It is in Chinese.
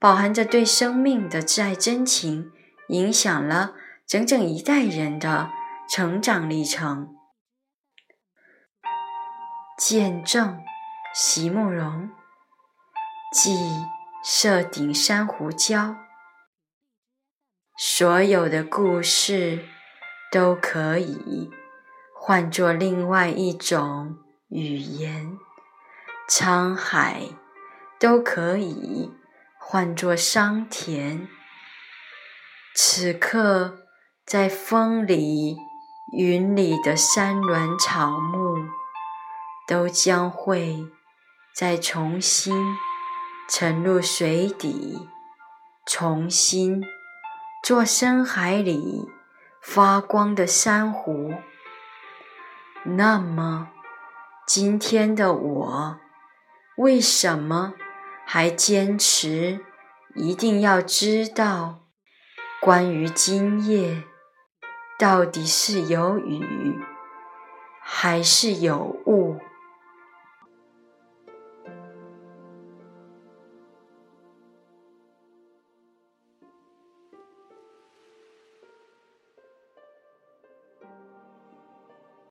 饱含着对生命的挚爱真情，影响了整整一代人的成长历程。见证席慕容，记设顶珊瑚礁。所有的故事都可以换作另外一种语言，沧海都可以。换作桑田，此刻在风里、云里的山峦草木，都将会再重新沉入水底，重新做深海里发光的珊瑚。那么，今天的我，为什么？还坚持一定要知道，关于今夜到底是有雨还是有雾。